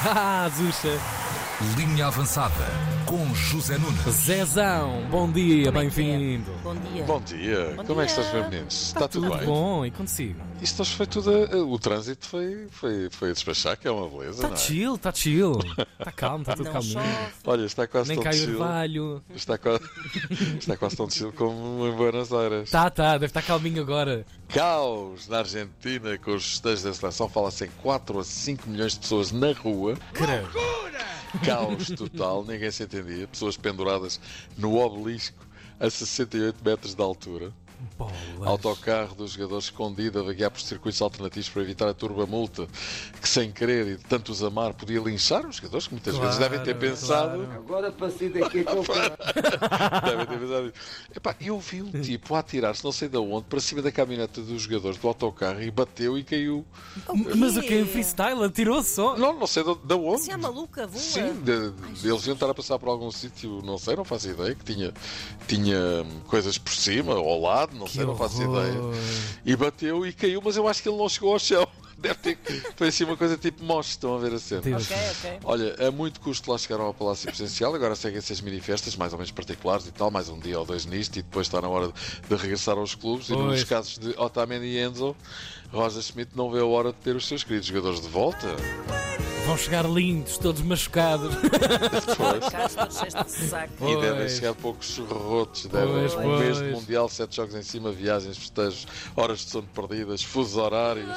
Ah, Zuxa. Linha Avançada com José Nunes. Zezão, bom dia, é é? bem-vindo. Bom dia. Bom dia, Bom como é que estás, meus meninos? Está, Tá tudo, bem? bom, e consigo? Isto hoje foi tudo. a- O trânsito foi, foi, foi a despachar, que é uma beleza, Está não é? chill, está chill. Está calmo, está tudo Não calminho. chove. Olha, está quase Nem tão cai chill. orvalho. Está quase, está quase tão chill como em Buenos Aires. Tá, tá, deve estar calminho agora. Caos na Argentina com os festejos da seleção. Fala-se em 4 a 5 milhões de pessoas na rua. Credo. Caos total, ninguém se entendia. Pessoas penduradas no obelisco a 68 metros de altura. Bolas. Autocarro dos jogadores escondido a vaguear por circuitos alternativos para evitar a turba multa, que sem querer e de tanto os amar podia linchar os jogadores, que muitas vezes Claro, devem ter pensado. claro. Agora passei daqui que eu devem ter pensado. Epá, eu vi um tipo a atirar-se não sei de onde para cima da caminhoneta dos jogadores do autocarro e bateu e caiu. Mas o que em freestyle? Atirou só. Não, não sei de, de onde. Você é maluca, voa. Sim, de- de- eles iam estar a passar por algum sítio, não sei, não faço ideia, que tinha, tinha coisas por cima, ao lado, não sei, não faço horror. ideia. E bateu e caiu, mas eu acho que ele não chegou ao chão. Deve ter. Foi assim uma coisa tipo moche, estão a ver a cena. Ok, ok. Olha, a muito custo lá chegaram ao Palácio Presidencial, agora seguem-se as mini-festas, mais ou menos particulares e tal, mais um dia ou dois nisto, e depois está na hora de regressar aos clubes. E nos Pois. casos de Otamendi e Enzo, Roger Schmidt não vê a hora de ter os seus queridos jogadores de volta. Vão chegar lindos, todos machucados. Pois. E Pois. devem chegar poucos rotos, devem Pois, um mês de pois. Mundial, sete jogos em cima, viagens, festejos, horas de sono perdidas, fusos horários.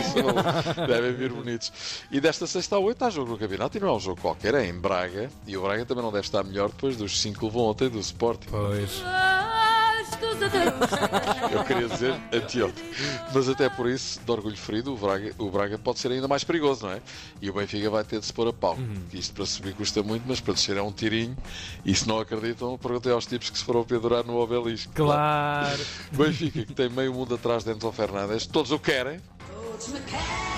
Isso, não- devem vir bonitos. E desta sexta a oito há jogo no campeonato e não é um jogo qualquer, é em Braga. E o Braga também não deve estar melhor depois dos cinco que levou ontem do Sporting. Pois. Eu queria dizer anteontem. Mas até por isso, de orgulho ferido, o Braga, o Braga pode ser ainda mais perigoso, não é? E o Benfica vai ter de se pôr a pau. Que Isto para subir custa muito, mas para descer é um tirinho. E se não acreditam, perguntei aos tipos que se foram pendurar no obelisco. Claro. Benfica, que tem meio mundo atrás de Enzo Fernandes, todos o querem.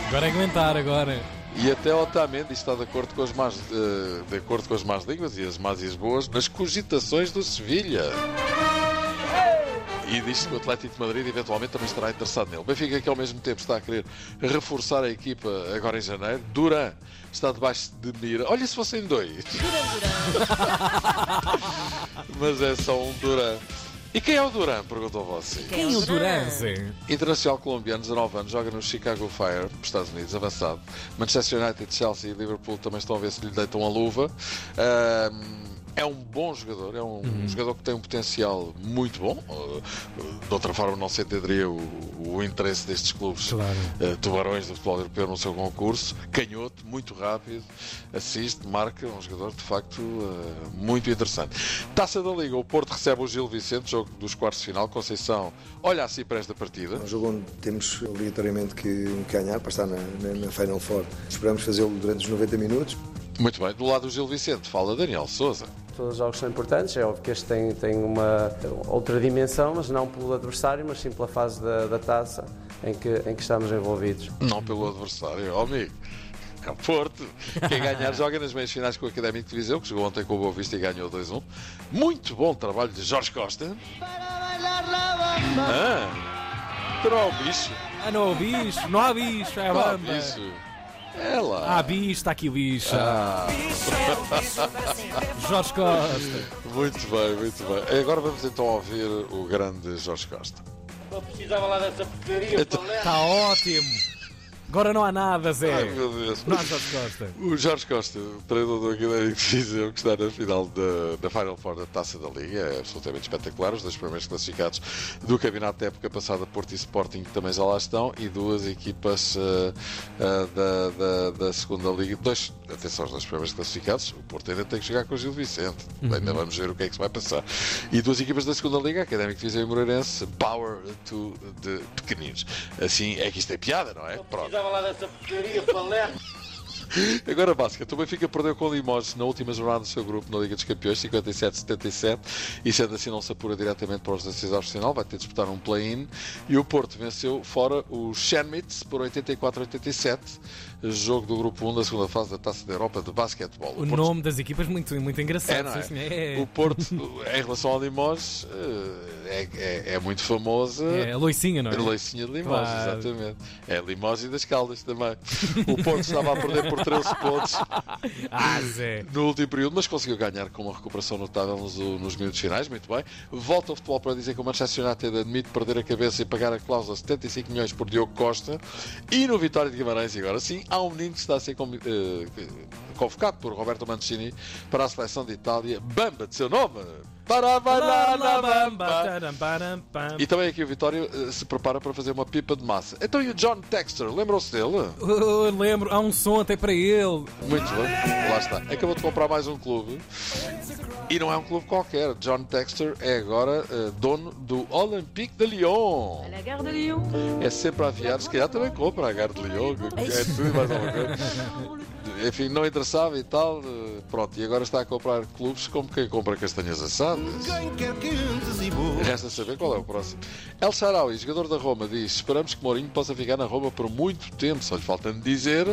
Agora é aguentar agora. E até Otamendi está de acordo com as más, eh, de acordo com as más línguas e as más e as boas nas cogitações do Sevilha. E diz que o Atlético de Madrid eventualmente também estará interessado nele. Benfica que ao mesmo tempo está a querer reforçar a equipa agora em janeiro. Duran está debaixo de mira. Olha se fossem dois. Mas é só um Duran. E quem é o Duran? Perguntou você. Quem é o Duran? Duranze? Internacional colombiano, 19 anos, joga no Chicago Fire, dos Estados Unidos, avançado. Manchester United, Chelsea e Liverpool também estão a ver se lhe deitam a luva. É um bom jogador, é um jogador que tem um potencial muito bom. Uh, de outra forma, não se entenderia o, o interesse destes clubes Claro. uh, tubarões do futebol europeu no seu concurso. Canhoto, muito rápido, assiste, marca. Um jogador de facto uh, muito interessante. Taça da Liga, o Porto recebe o Gil Vicente, jogo dos quartos de final. Conceição olha assim para esta partida. É um jogo onde temos obrigatoriamente que ganhar para estar na, na, na Final Four. Esperamos fazê-lo durante os 90 minutos. Muito bem, do lado do Gil Vicente, fala Daniel Souza. Todos os jogos são importantes, é óbvio que este tem, tem uma outra dimensão, mas não pelo adversário, mas sim pela fase da, da taça em que, em que estamos envolvidos. Não pelo adversário, ó amigo. É o Porto. Quem ganhar joga nas meias finais com o Académico de Viseu, que jogou ontem com o Boa Vista e ganhou 2-1. Muito bom trabalho de Jorge Costa. Ah, terá o bicho. Ah, não há bicho, não há bicho, é a Não há banda. bicho. É lá. Ah, bicho, está aqui o bicho. Ah, Jorge Costa. muito bem, muito bem. Agora vamos então ouvir o grande Jorge Costa. Não precisava lá dessa porcaria, Então- Palé. Está ótimo. Agora não há nada, Zé. Ai meu Deus. Não há Jorge Costa. O Jorge Costa, treinador do Académico de Viseu, que está na final da, da Final Four da Taça da Liga, é absolutamente espetacular. Os dois primeiros classificados do campeonato da época passada, Porto e Sporting, que também já lá estão, e duas equipas eh, eh, da, da, da segunda Liga. Dois, atenção, os dois primeiros classificados. O Porto ainda tem que jogar com o Gil Vicente. Ainda vamos ver o que é que se vai passar. E duas equipas da segunda Liga, Académico de Viseu e Moreirense, Power to de pequeninos. Assim é que isto é piada, não é? Pronto. Precisava lá dessa porcaria, Palé. Agora basquete. O Benfica perdeu com o Limoges na última jornada do seu grupo na Liga dos Campeões, 57-77, e sendo assim não se apura diretamente para os decisões final, vai ter de disputar um play-in. E o Porto venceu fora o Shenmitz por 84-87, jogo do grupo 1 da segunda fase da Taça da Europa de basquetebol. O Porto- nome das equipas muito, muito engraçado. É, é? sim, senhor. É, O Porto, em relação ao Limoges, eh, é, é, é muito famosa. é a loicinha, não é? A Leicinha de Limoges, Claro. exatamente. É a Limoges e das Caldas também. O Porto estava a perder por 13 pontos Ah, Zé. no último período, mas conseguiu ganhar com uma recuperação notável nos, nos minutos finais. Muito bem. Volta ao futebol para dizer que o Manchester United admite perder a cabeça e pagar a cláusula de 75 milhões por Diogo Costa. E no Vitória de Guimarães, e agora sim, há um menino que está a ser eh, convocado por Roberto Mancini para a seleção de Itália. Bamba, de seu nome! Para bailar na bamba! E também aqui o Vitório eh, se prepara para fazer uma pipa de massa. Então e o John Texter, lembram-se dele? Oh, lembro, há um som até para ele. Muito bem, lá está. Acabou de comprar mais um clube. E não é um clube qualquer. John Texter é agora eh, dono do Olympique de Lyon. Gare de Lyon. É sempre a aviar, se calhar também compra a Gare de Lyon, é tudo mais alguma coisa. Enfim, não interessava e tal. Pronto, e agora está a comprar clubes como quem compra castanhas assadas. Resta saber qual é o próximo. El Sharawi, jogador da Roma, diz: Esperamos que Mourinho possa ficar na Roma por muito tempo, só lhe falta dizer.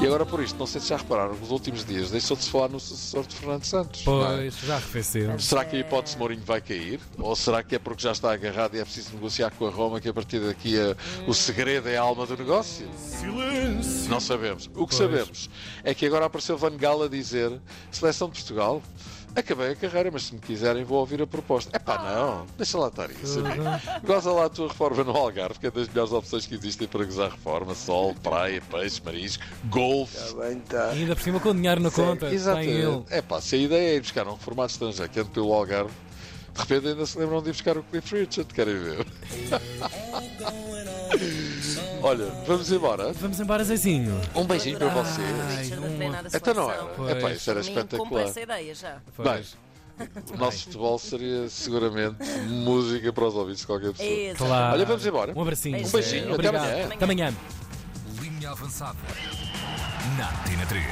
E agora por isto, não sei se já repararam, nos últimos dias deixou de se falar no sucessor de Fernando Santos. não é? Pois, já arrefeceu. Será que a hipótese de Mourinho vai cair? Ou será que é porque já está agarrado e é preciso negociar com a Roma que a partir daqui a- o segredo é a alma do negócio? Não sabemos. O que Pois. sabemos é que agora apareceu Van Gaal a dizer Seleção de Portugal, acabei a carreira, mas se me quiserem vou ouvir a proposta. É pá, não, deixa lá estar isso. amigo. Goza lá a tua reforma no Algarve, que é das melhores opções que existem para gozar reforma. Sol, praia, peixe, marisco, golfe. Bem, tá. E ainda por cima com dinheiro na conta. Exatamente. É pá, se a ideia é ir buscar um reformado estrangeiro que ande pelo Algarve, de repente ainda se lembram de ir buscar o Cliff Richard, querem ver? Olha, vamos embora. Vamos embora, Zezinho. Um beijinho para vocês. Então não era. É pá, Pois. isso era mim, espetacular. essa ideia já. Bem, o nosso futebol seria seguramente música para os ouvidos de qualquer pessoa. Exato. Claro. Olha, vamos embora. Um abracinho. Um beijinho, até Obrigado. amanhã. Até amanhã. Linha avançada. Na Tina 3.